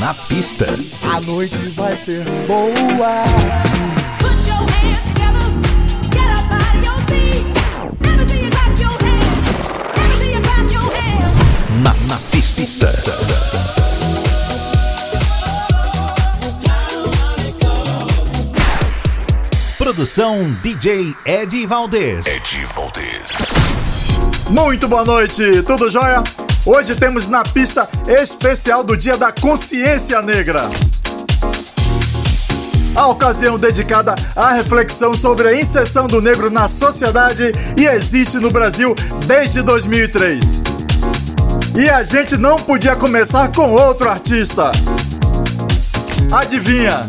Na pista. A noite vai ser boa. Na, na pista. Produção DJ Ed Valdez. Ed Valdez. Muito boa noite, tudo jóia? Hoje temos na pista especial do Dia da Consciência Negra. A ocasião dedicada à reflexão sobre a inserção do negro na sociedade e existe no Brasil desde 2003. E a gente não podia começar com outro artista. Adivinha?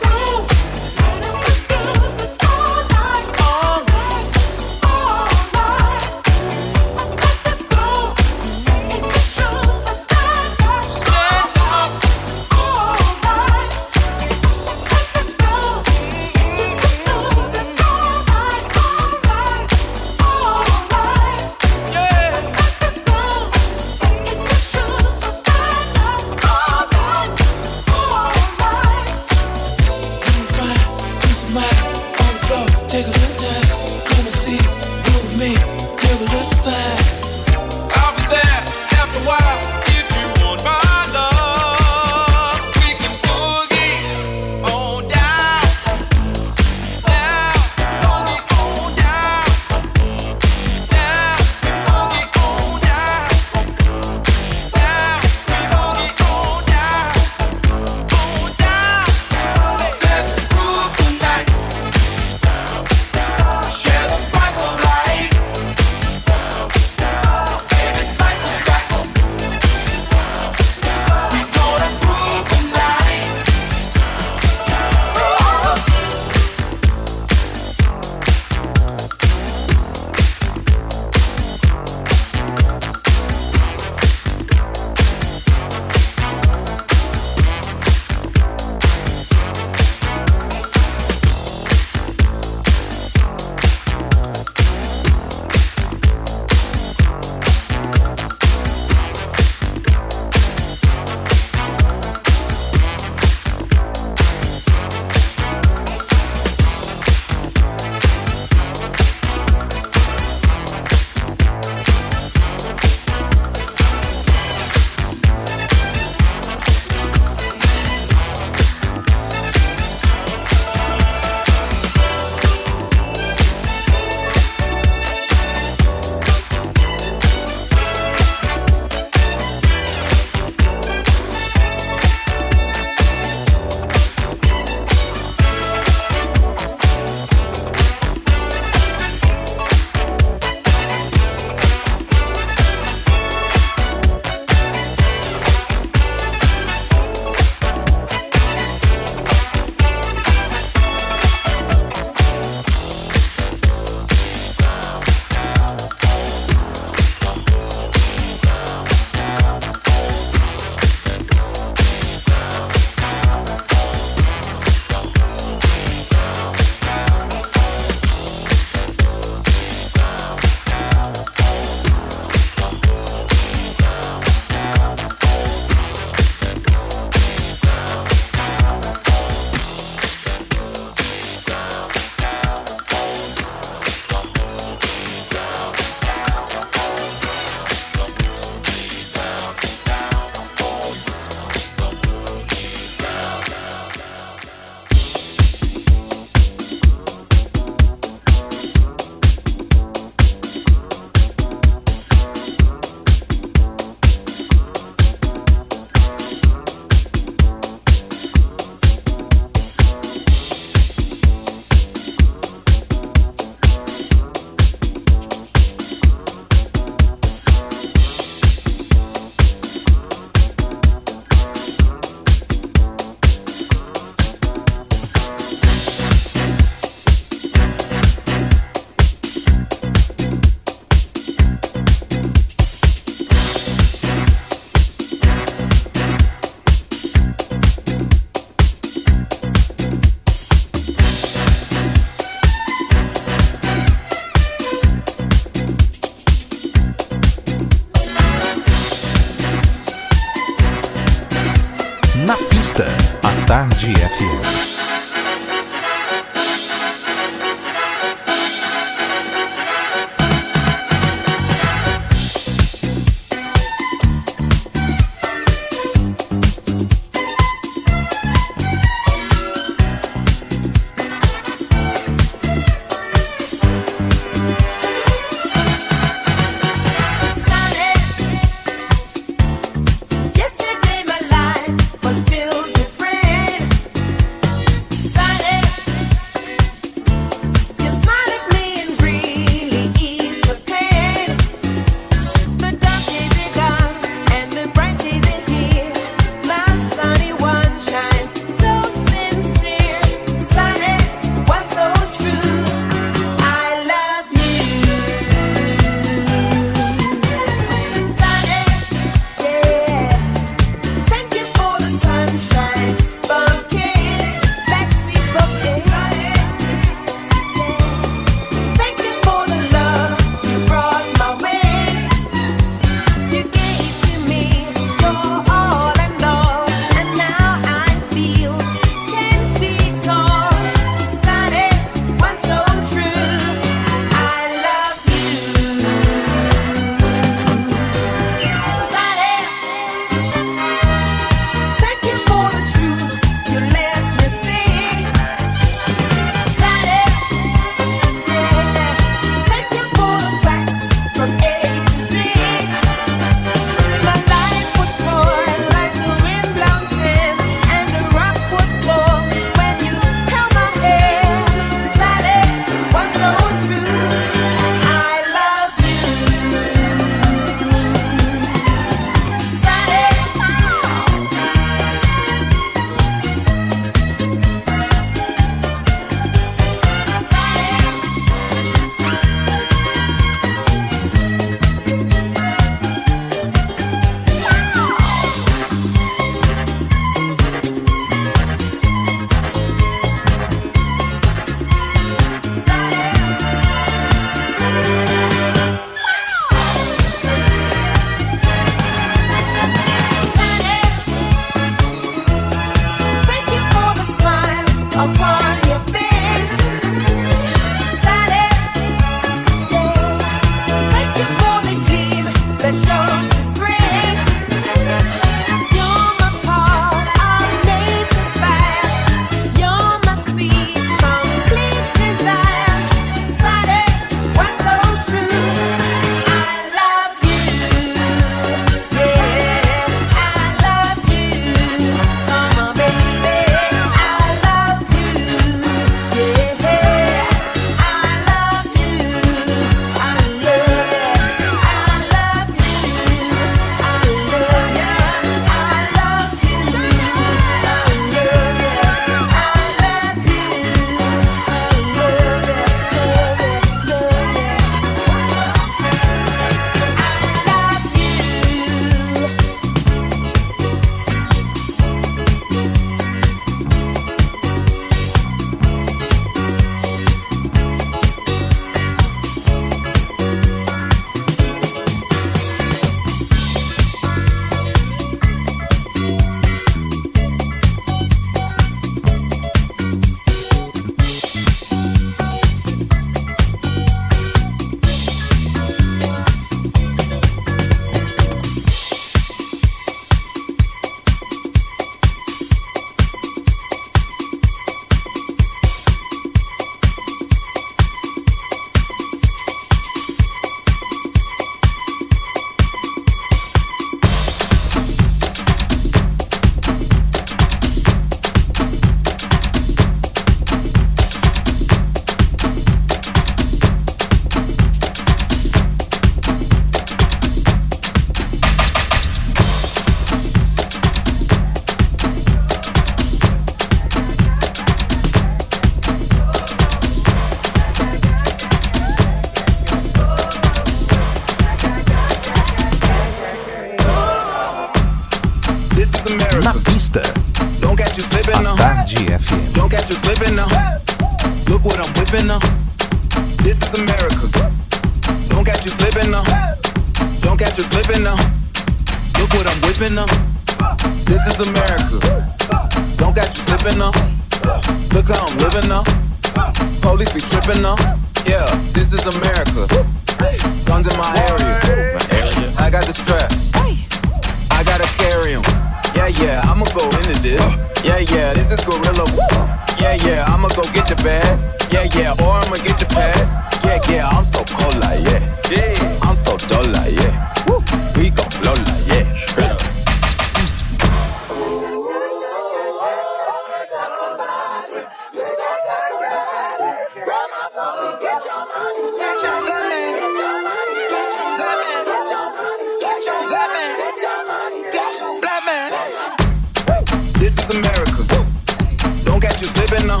Slipping now.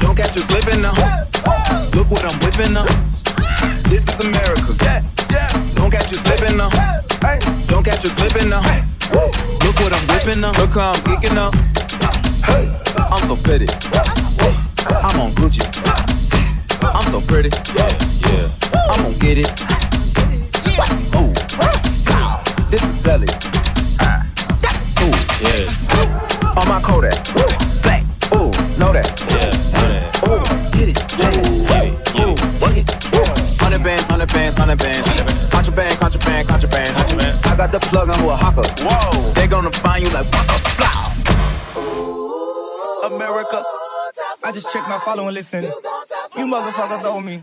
Don't catch you slipping now. Look what I'm whipping now. This is America. Don't catch you slipping now. Don't catch you slipping now. Look what I'm whipping now. Look how I'm geeking up. I'm so pretty. I'm on Gucci. I'm so pretty. Yeah, yeah. I'm gonna get it. Ooh. This is Sally. That's a tool. Yeah. On my Kodak. Got the plug on who a hawker. Whoa. They gonna find you like waka, blah. America. I just checked my follow and listen. You motherfuckers owe me.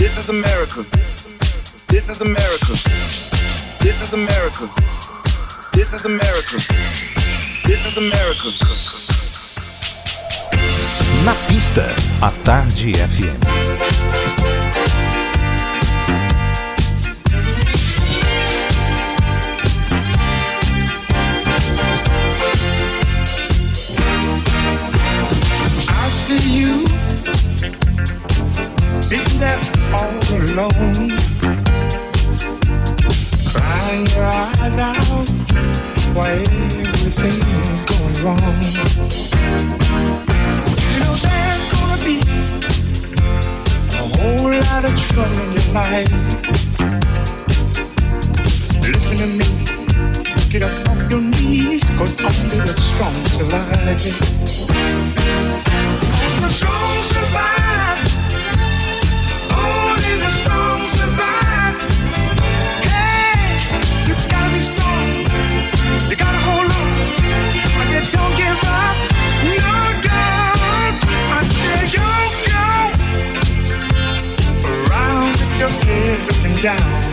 This is America. This is America. This is America. This is America. This is America. Na pista, a Tarde FM. I see you sitting there all alone, crying your eyes out why everything's going wrong. You know there's gonna be a whole lot of trouble in your life. Listen to me, get up off your knees, cause only the strong survive. The strong survive. Down.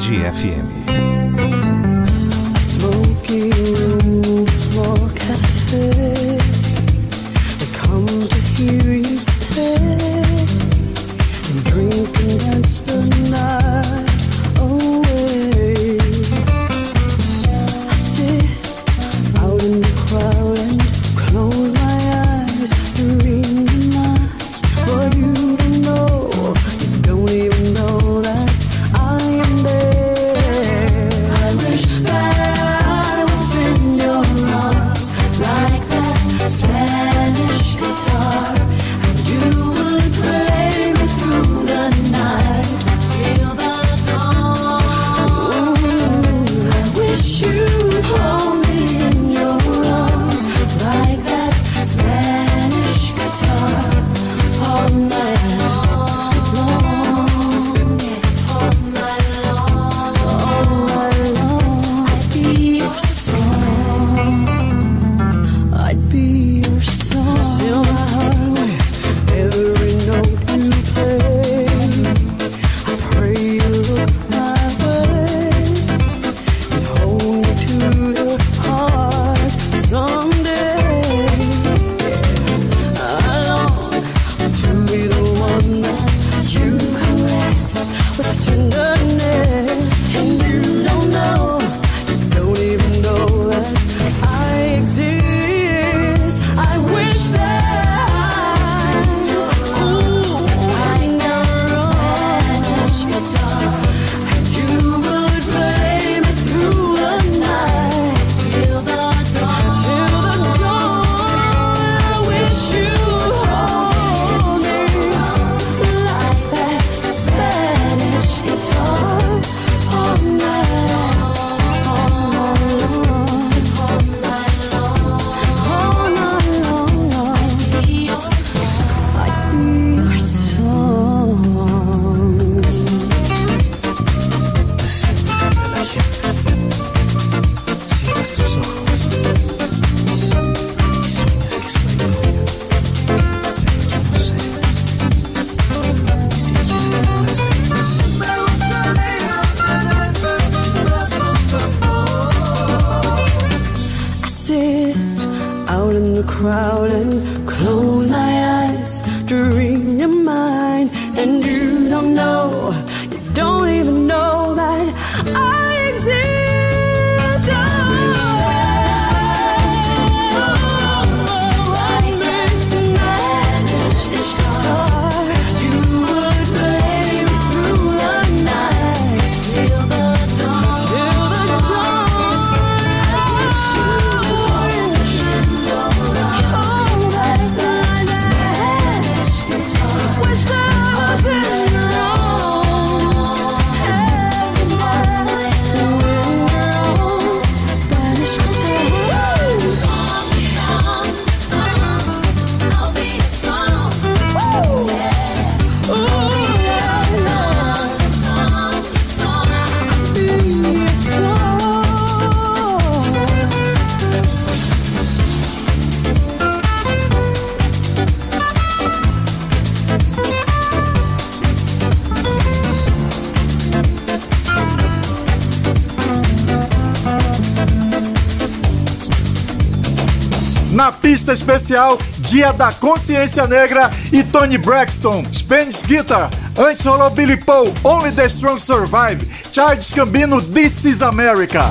Tarde FM. entrevista especial Dia da Consciência Negra e Tony Braxton, Spanish Guitar. Antes rolou Billy Paul, Only the Strong Survive, Charles Cambino, This is America.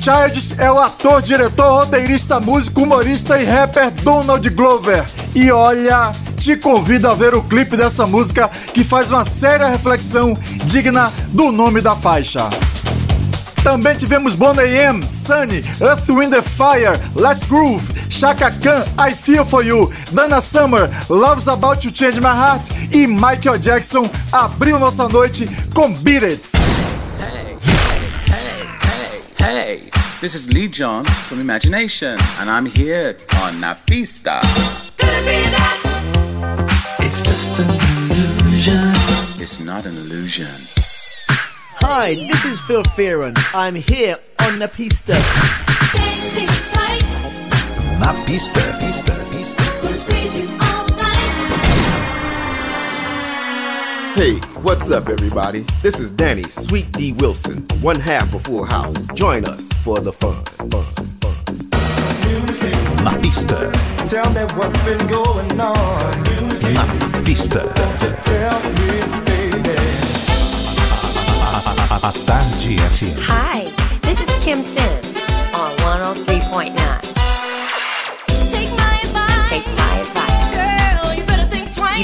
Childs é o ator, diretor, roteirista, músico, humorista e rapper Donald Glover. E olha, te convido a ver o clipe dessa música que faz uma séria reflexão digna do nome da faixa. Também tivemos Bonnie M, Sunny, Earth, Wind Fire, Let's Groove, Chaka Khan, I Feel For You, Dana Summer, Love's About to Change My Heart e Michael Jackson abriu nossa noite com Beat It. Hey, hey, hey, hey, this is Lee John from Imagination and I'm here on Napista. It's just an illusion. It's not an illusion. Hi, this is Phil Fearon. I'm here on Napista. Na pista, pista, pista. Hey, what's up, everybody? This is Danny Sweet D Wilson, one half of Full House. Join us for the fun. fun, fun. Na pista. Tell me what's been going on. Na pista. Tell me, baby. A, a, a, a Tarde FM. Hi, this is Kim Sims.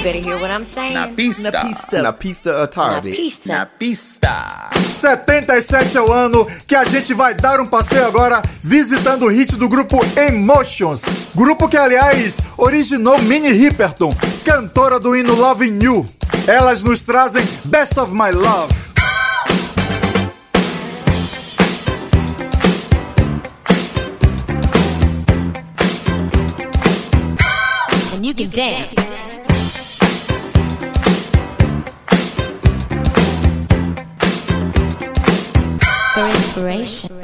Better hear what I'm saying. Na pista. Na pista. Na pista à tarde. Na pista. Na pista. 77 é o ano que a gente vai dar um passeio agora visitando o hit do grupo Emotions. Grupo que, aliás, originou Minnie Riperton, cantora do hino Loving You. Elas nos trazem Best of My Love. And you can dance. Inspiration.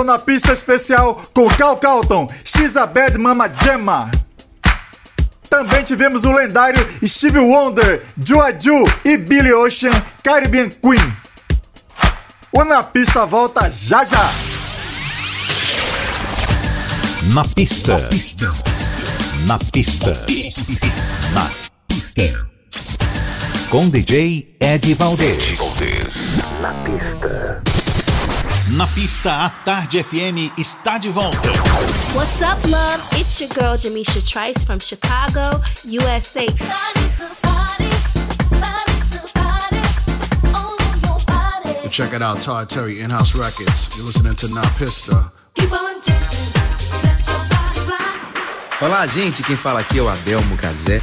Esse é o Na Pista Especial com Cal Calton, She's a Bad Mama Gemma. Também tivemos o lendário Steve Wonder, Juaju e Billy Ocean, Caribbean Queen. O Na Pista volta já já. Na pista. Na pista. Na pista. Com DJ Ed Valdez. Na pista. Na pista, a Tarde FM está de volta. What's up, loves? It's your girl Jamisha Trice from Chicago, USA. Check it out, Todd Terry, In-House Records. You're listening to Na Pista. Olá, gente. Quem fala aqui é o Adelmo Cazé.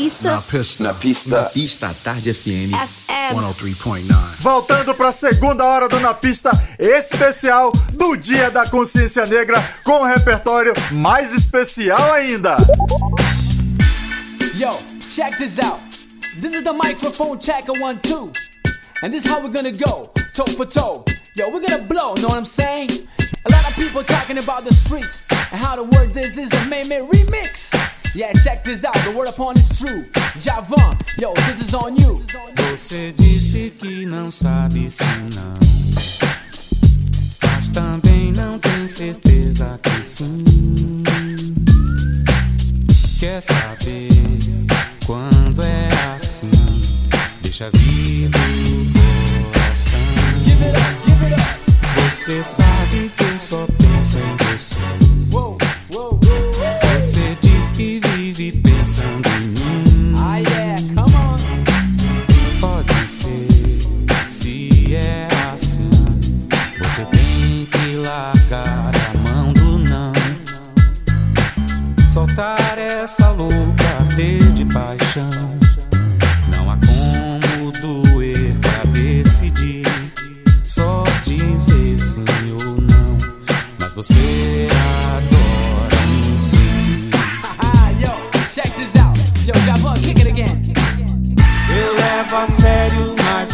pista. Na Pista. Na pista. Na Pista Tarde FM. FM. 103.9. Voltando para a segunda hora do Na Pista especial do Dia da Consciência Negra com um repertório mais especial ainda. Yo, check this out. This is the microphone checker one two, and this is how we're gonna go toe for toe. Yo, we're gonna blow. Know what I'm saying? A lot of people talking about the streets and how the word this is a made remix. Yeah, check this out. The word upon is true. Javan, yo, this is on you. Você disse que não sabe se não, mas também não tem certeza que sim. Quer saber quando é assim? Deixa vir do coração. Você sabe que eu só penso em. Você pensando em mim. Ah, yeah, come on. Pode ser, se é assim. Você tem que largar a mão do não. Soltar essa louca arder de paixão. Não há como doer pra decidir. Só dizer sim ou não. Mas você adora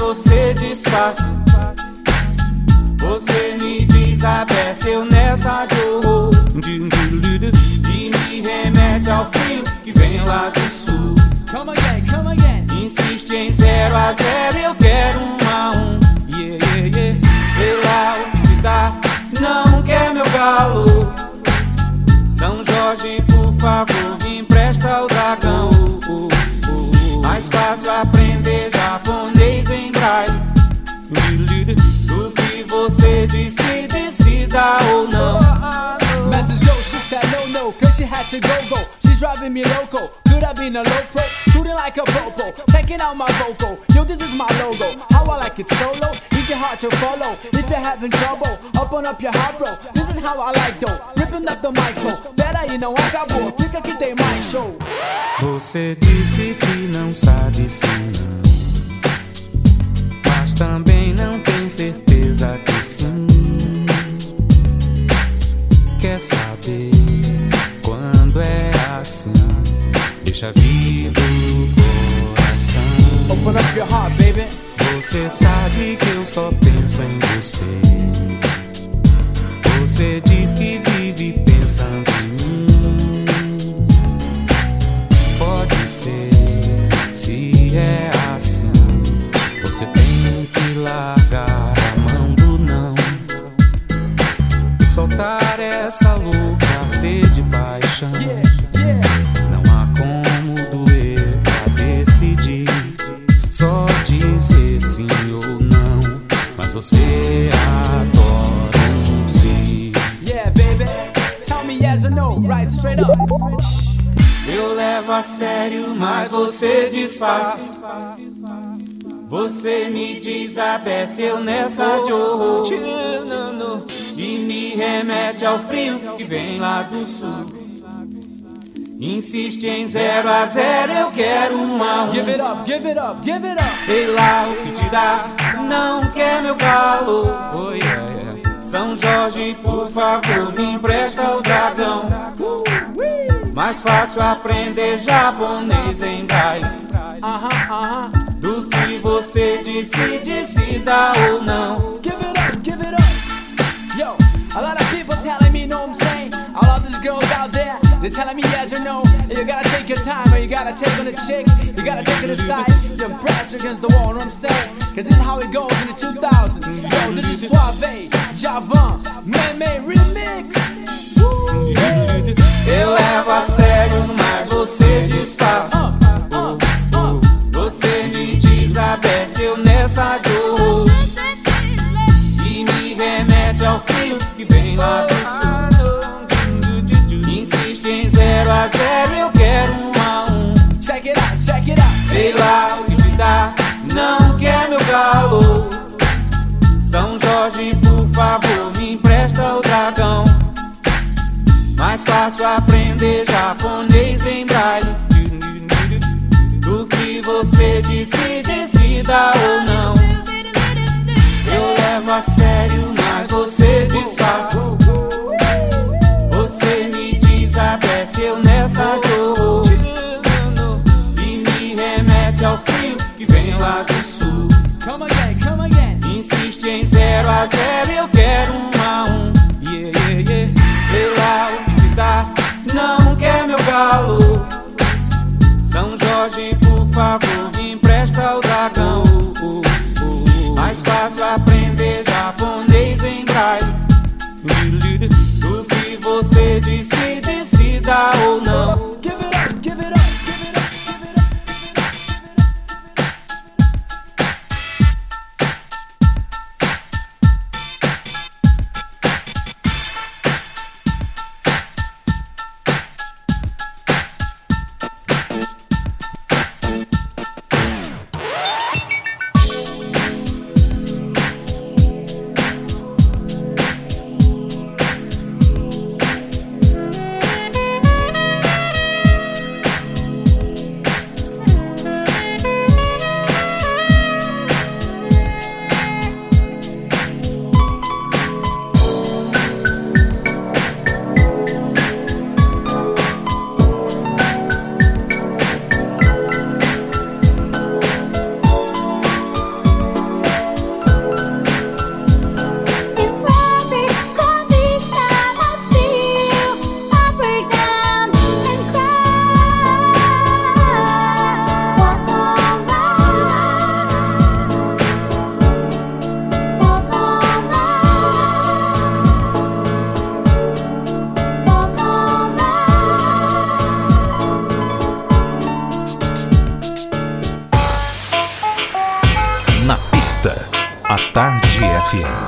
você disfarça. Você me desabece, eu nessa de horror. E me remete ao frio que vem lá do sul. Come again, come again. Insiste em zero a zero, eu quero She's driving me loco. Could have been a low pro, shooting like a popo. Checking out my vocal. Yo, this is my logo. How I like it solo, easy hard to follow. If you're having trouble, open up your heart, bro. This is how I like though. Ripping up the micro. Better you know, acabou. Fica que tem mais show. Você disse que não sabe se não. Mas também não tem certeza que sim. Quer saber assim? Deixa vir do coração. Open up your heart, baby. Você sabe que eu só penso em você. Você diz que vive pensando em mim. Pode ser, se é assim. Você tem que largar a mão do não. Soltar essa louca Eu levo a sério, mas você disfarça. Você me desabece, eu nessa de horror. E me remete ao frio que vem lá do sul. Insiste em zero a zero, eu quero uma um. Give it up, give it up, give it up. Sei lá o que te dá, não quer meu calor. Oh, yeah, yeah. São Jorge, por favor, me empresta o dragão. Mais fácil aprender japonês em braille. Do que você disse, decida ou não. Give it up, give it up. Yo, a lot of people telling me, know what I'm saying? These girls out there, they're telling me yes or no. And you gotta take your time, or you gotta take on a chick. You gotta take it aside, you press against the wall, know what I'm saying? Cause this is how it goes in the 2000s. Yo, this is Suave, Javan, Meme Remix. Eu levo a sério, mas você disfarça. Uh, uh, uh. Você me desabece, eu nessa dor. E me remete ao frio que vem lá do fácil aprender japonês FM.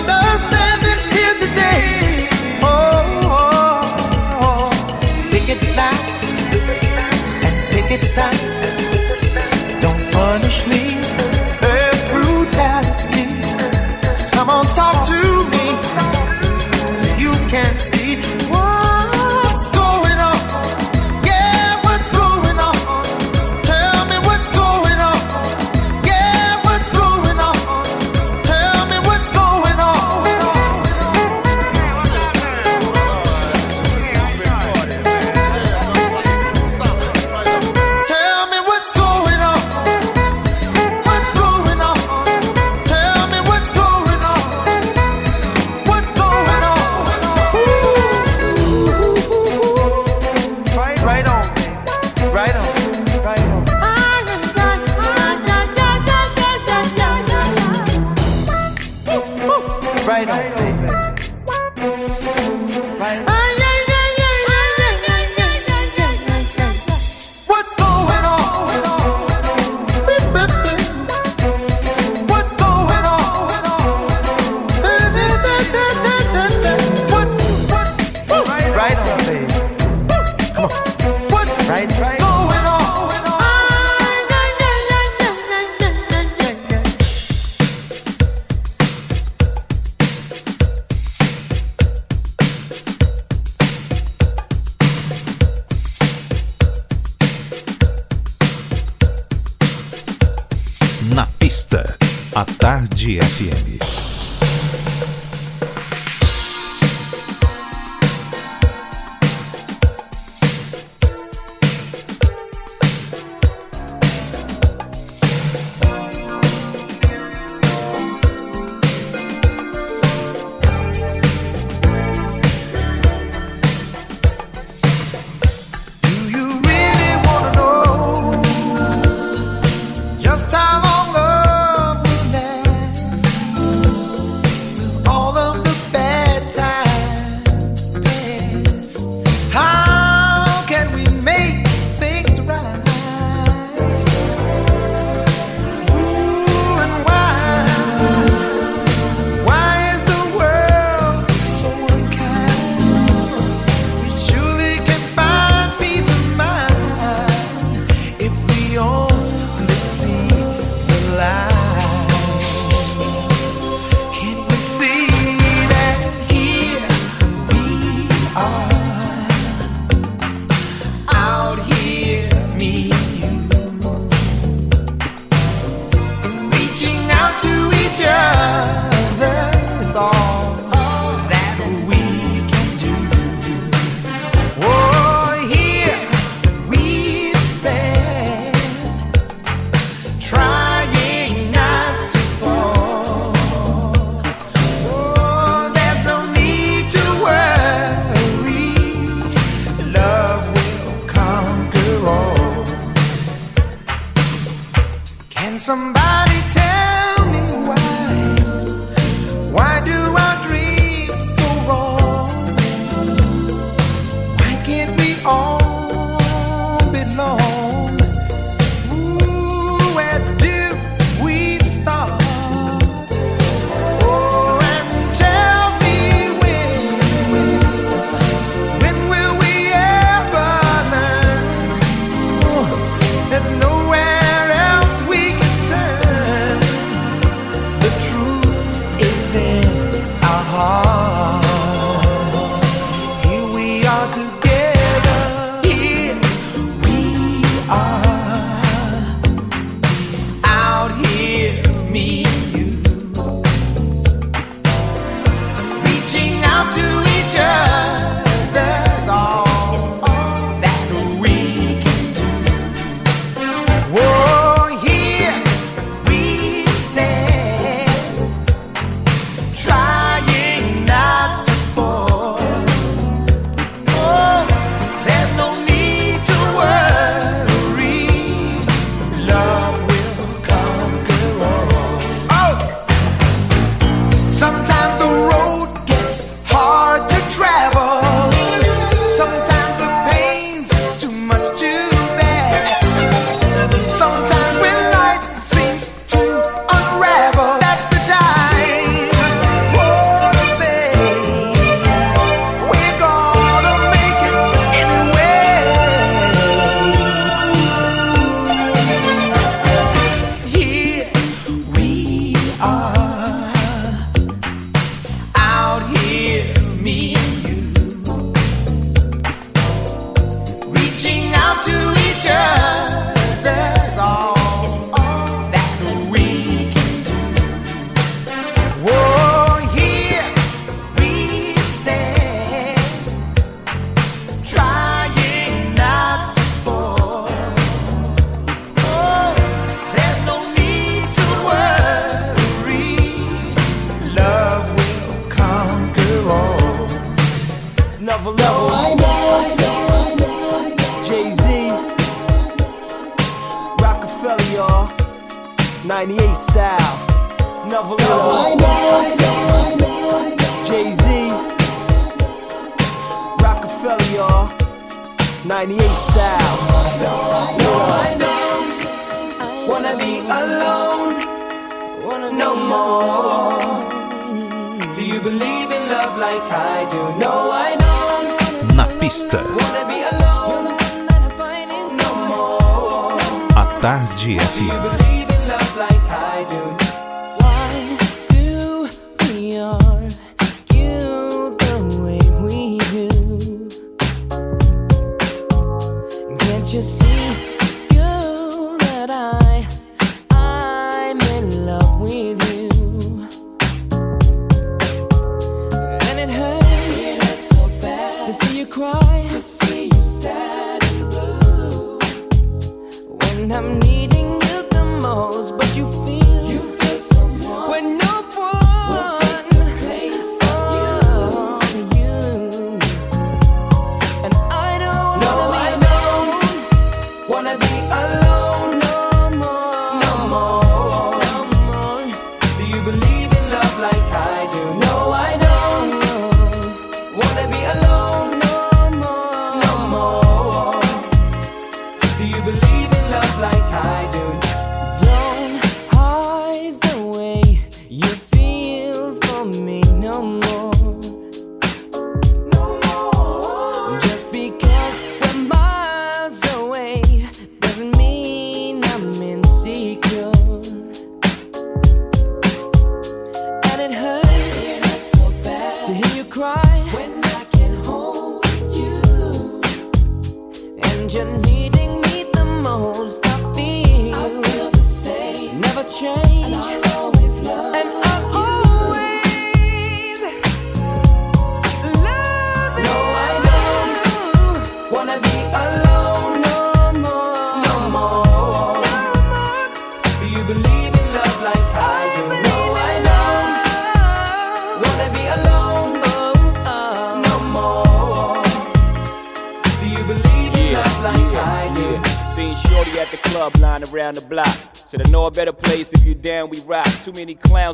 understand.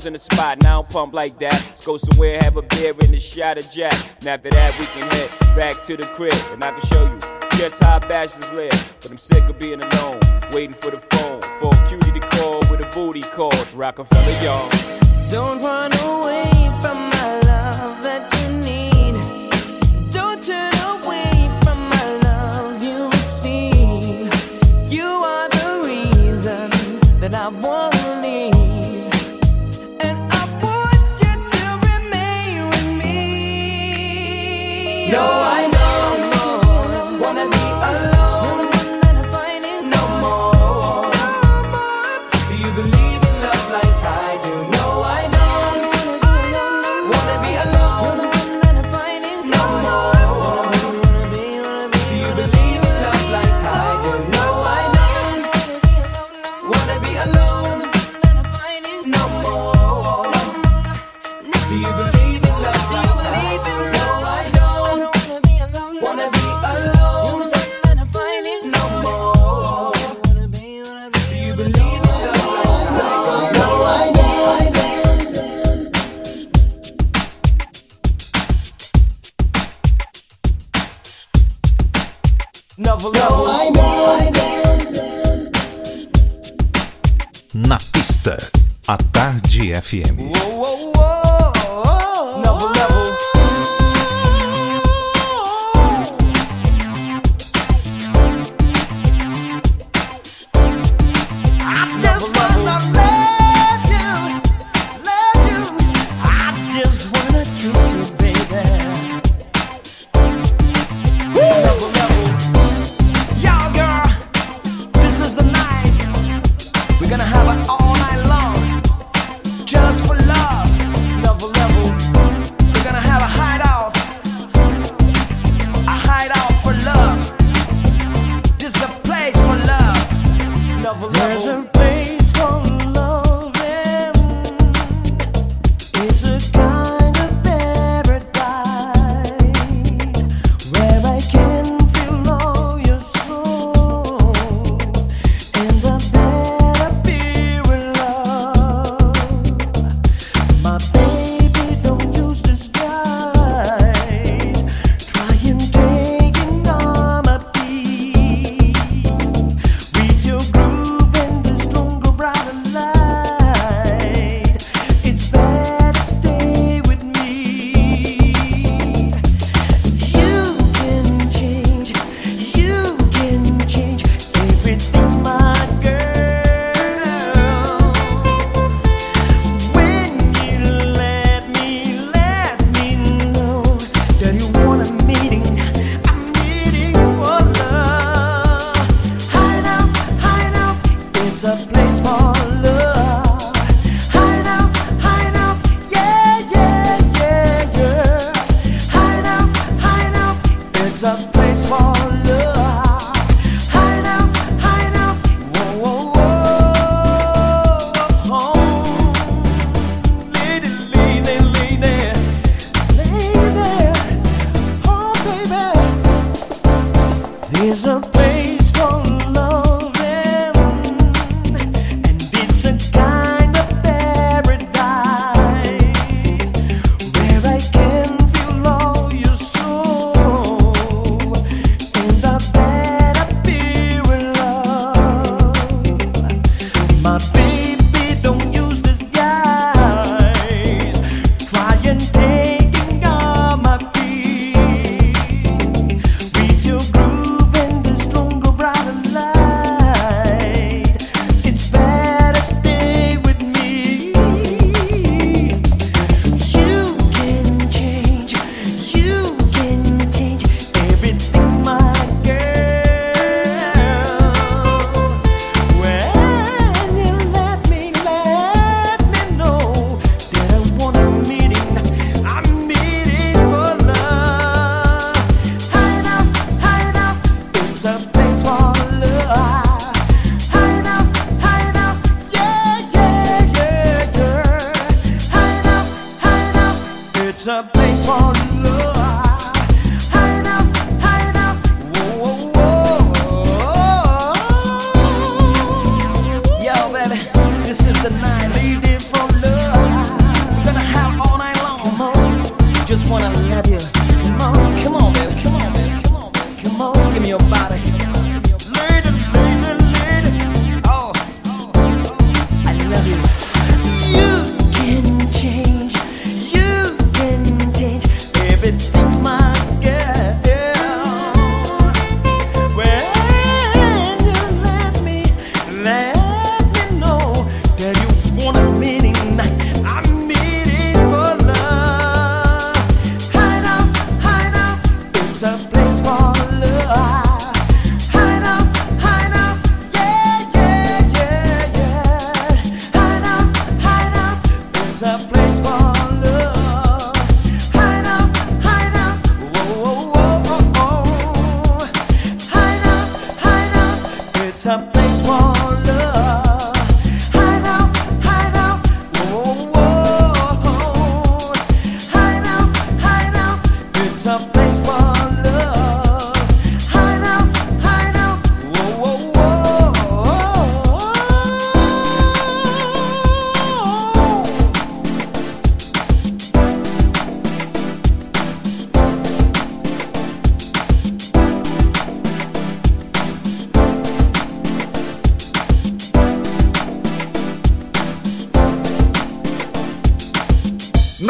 in the spot, now I'm pumped like that. Let's go somewhere, have a beer and a shot of Jack. And after that, we can head back to the crib, and I can show you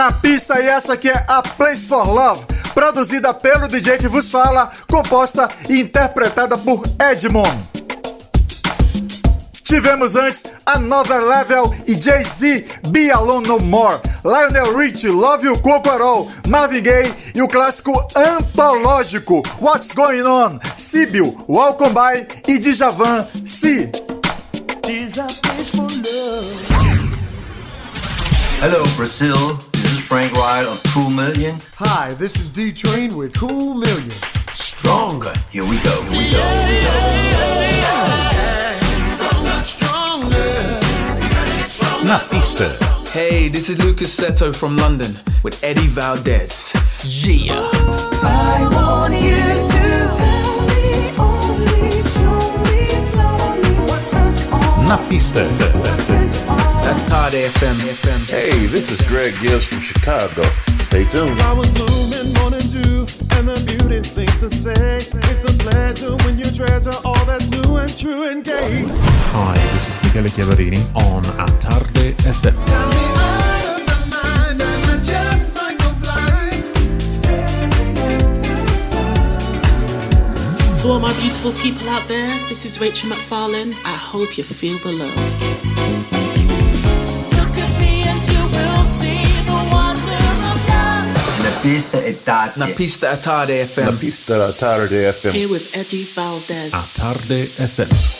Na pista e essa que é a Place for Love, produzida pelo DJ que vos fala, composta e interpretada por Edmond. Tivemos antes Another Level e Jay-Z Be Alone No More, Lionel Richie Love You Cocorol, Marvin Gaye e o clássico antológico What's Going On, Sibyl, Welcome By e Djavan, Si. Hello, Brazil. This is Frank Wright of Cool Million. Hi, this is D Train with Cool Million. Stronger. Here we go. Here we go. Na pista. Hey, this is Lucas Seto from London with Eddie Valdez. Yeah. I want you to tell me only, show me slowly what turns on. Na pista. At Tarde FM. Hey, this is Greg Gibbs from Chicago. Stay tuned. Flowers bloom and morning dew, and the beauty seems to say it's a pleasure when you treasure all that's new and true and gay. Hi, this is Michele Chiavarini on A Tarde FM. To all my beautiful people out there, this is Rachel McFarlane. I hope you feel the love. Pista è tarde. Na pista a Tarde FM. Na pista a Tarde FM. Here with Eddie Valdez. A Tarde FM.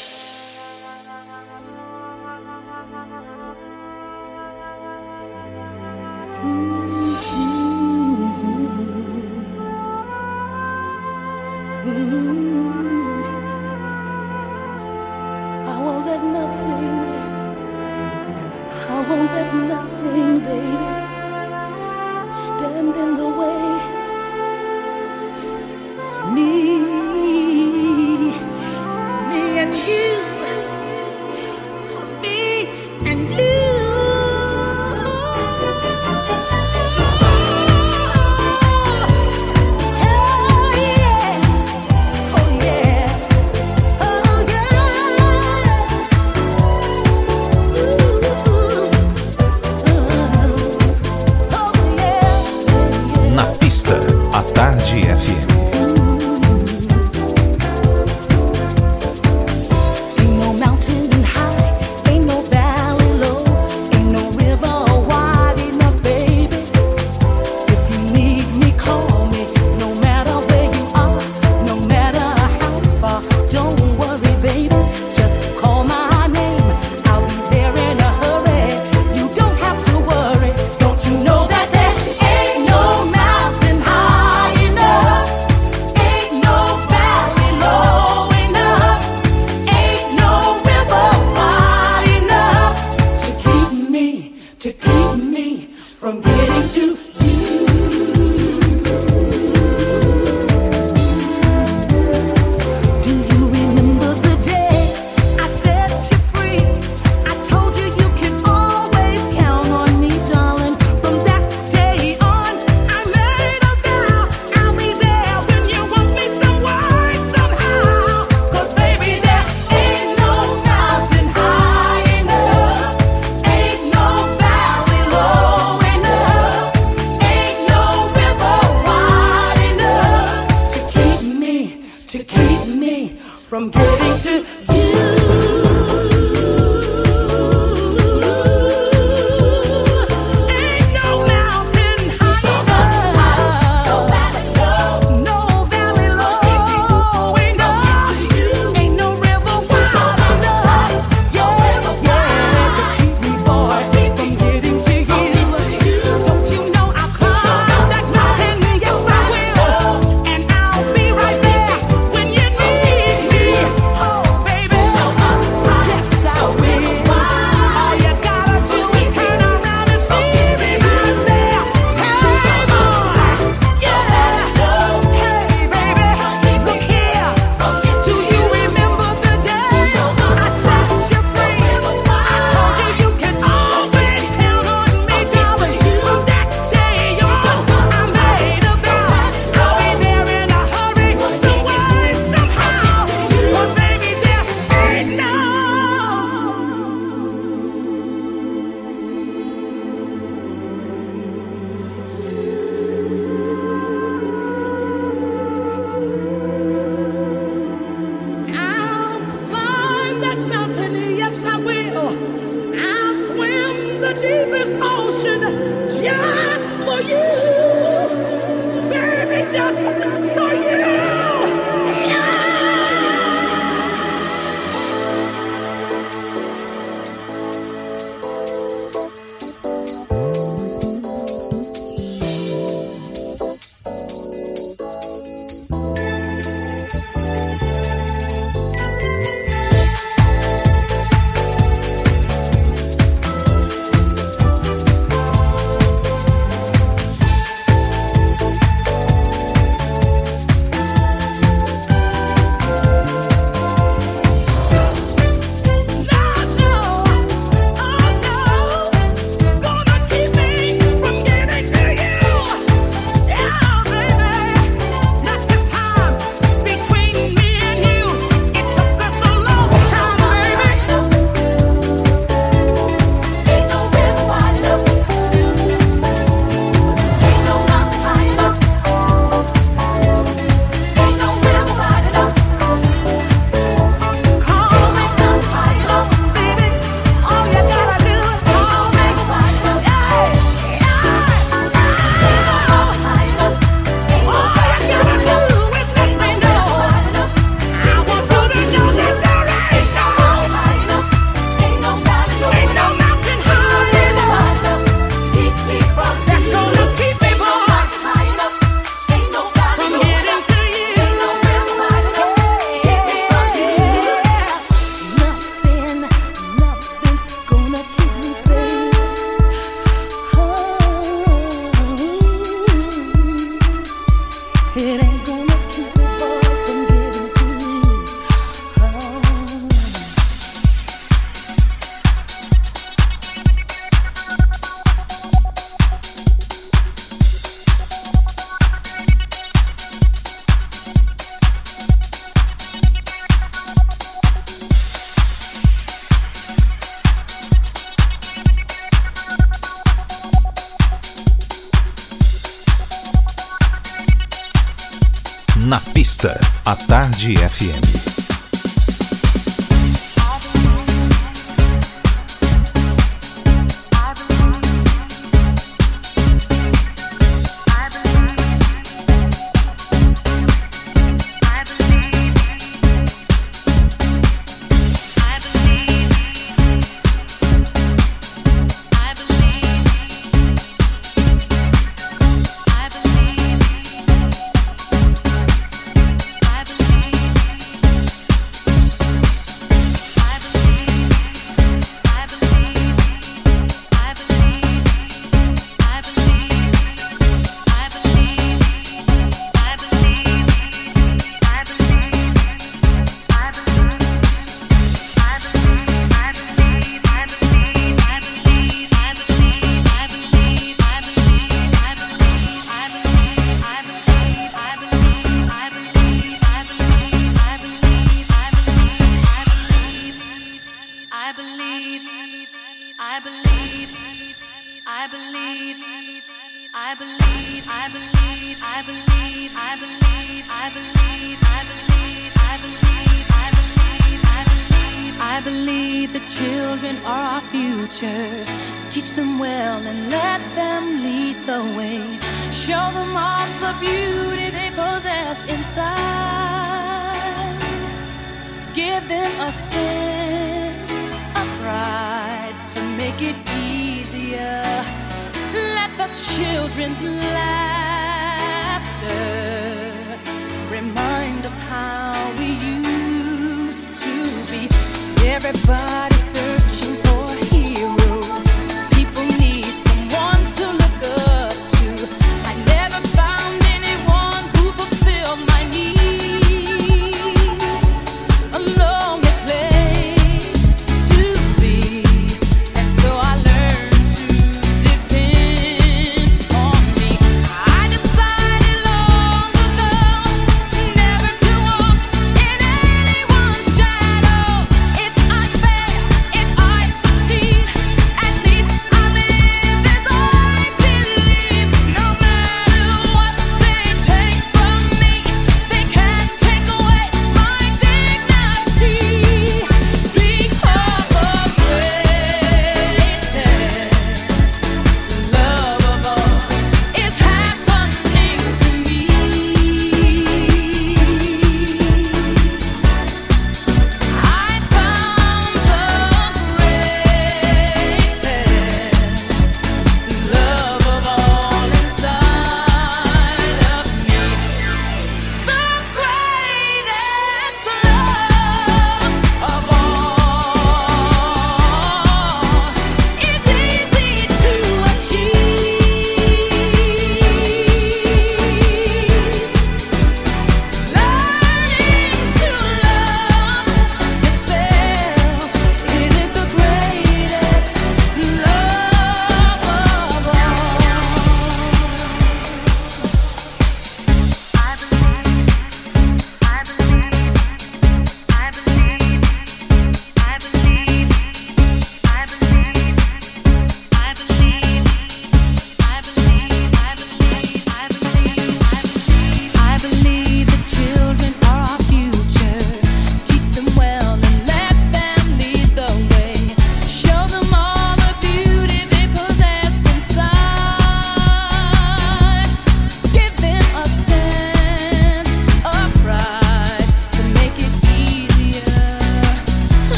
Energía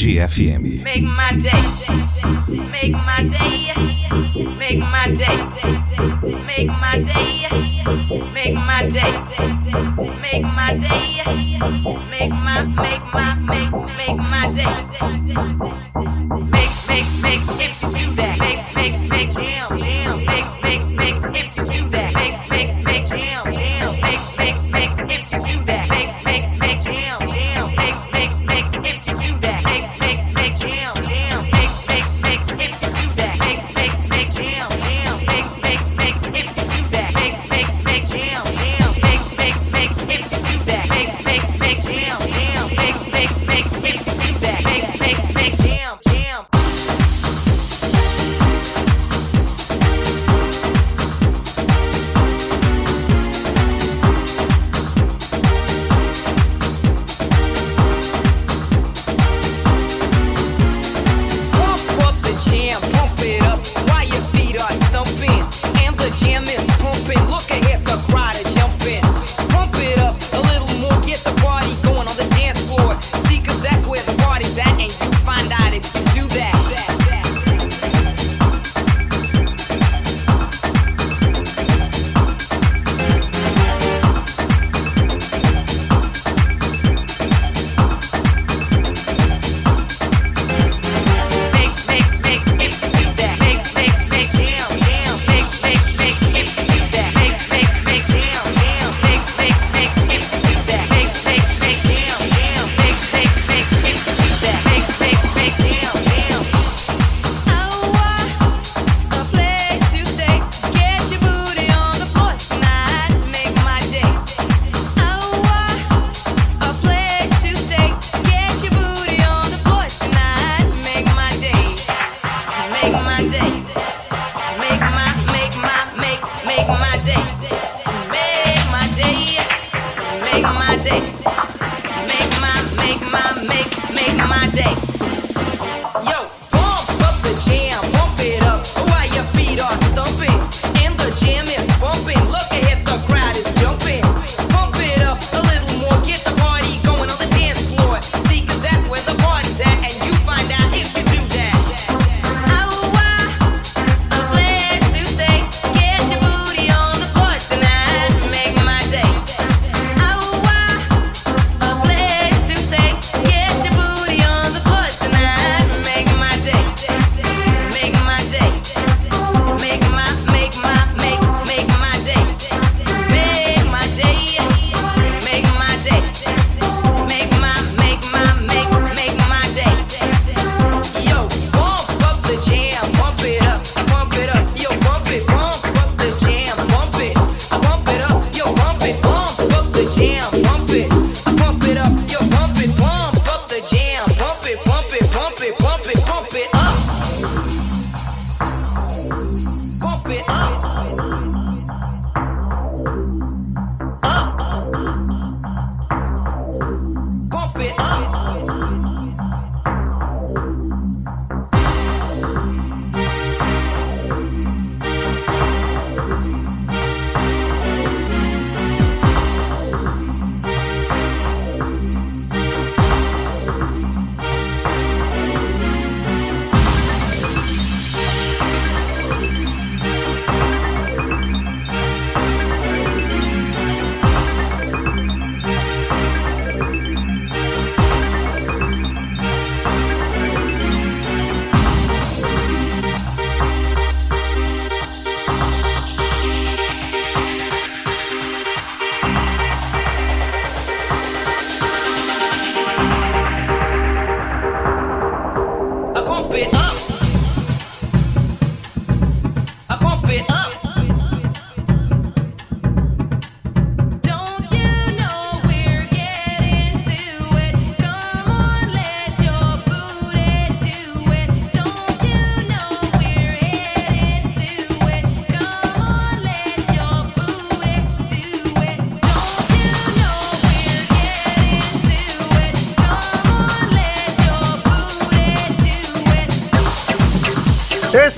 GFM. Make my day, make my day, make my day, make my day, make my day, make my day, make my, make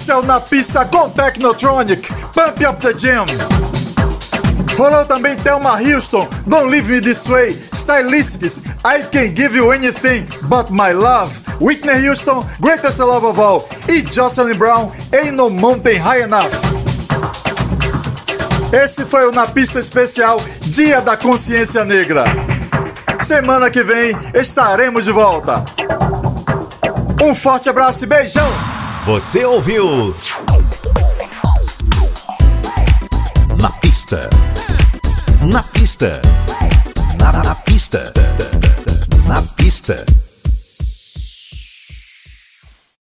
Axel na pista com Technotronic, Pump Up the Jam. Rolou também Thelma Houston, Don't Leave Me This Way, Stylistics, I Can Give You Anything But My Love, Whitney Houston, Greatest Love of All e Jocelyn Brown, Ain't No Mountain High Enough. Esse foi o Na Pista Especial Dia da Consciência Negra. Semana que vem estaremos de volta. Um forte abraço e beijão! Você ouviu? Na pista. Na pista.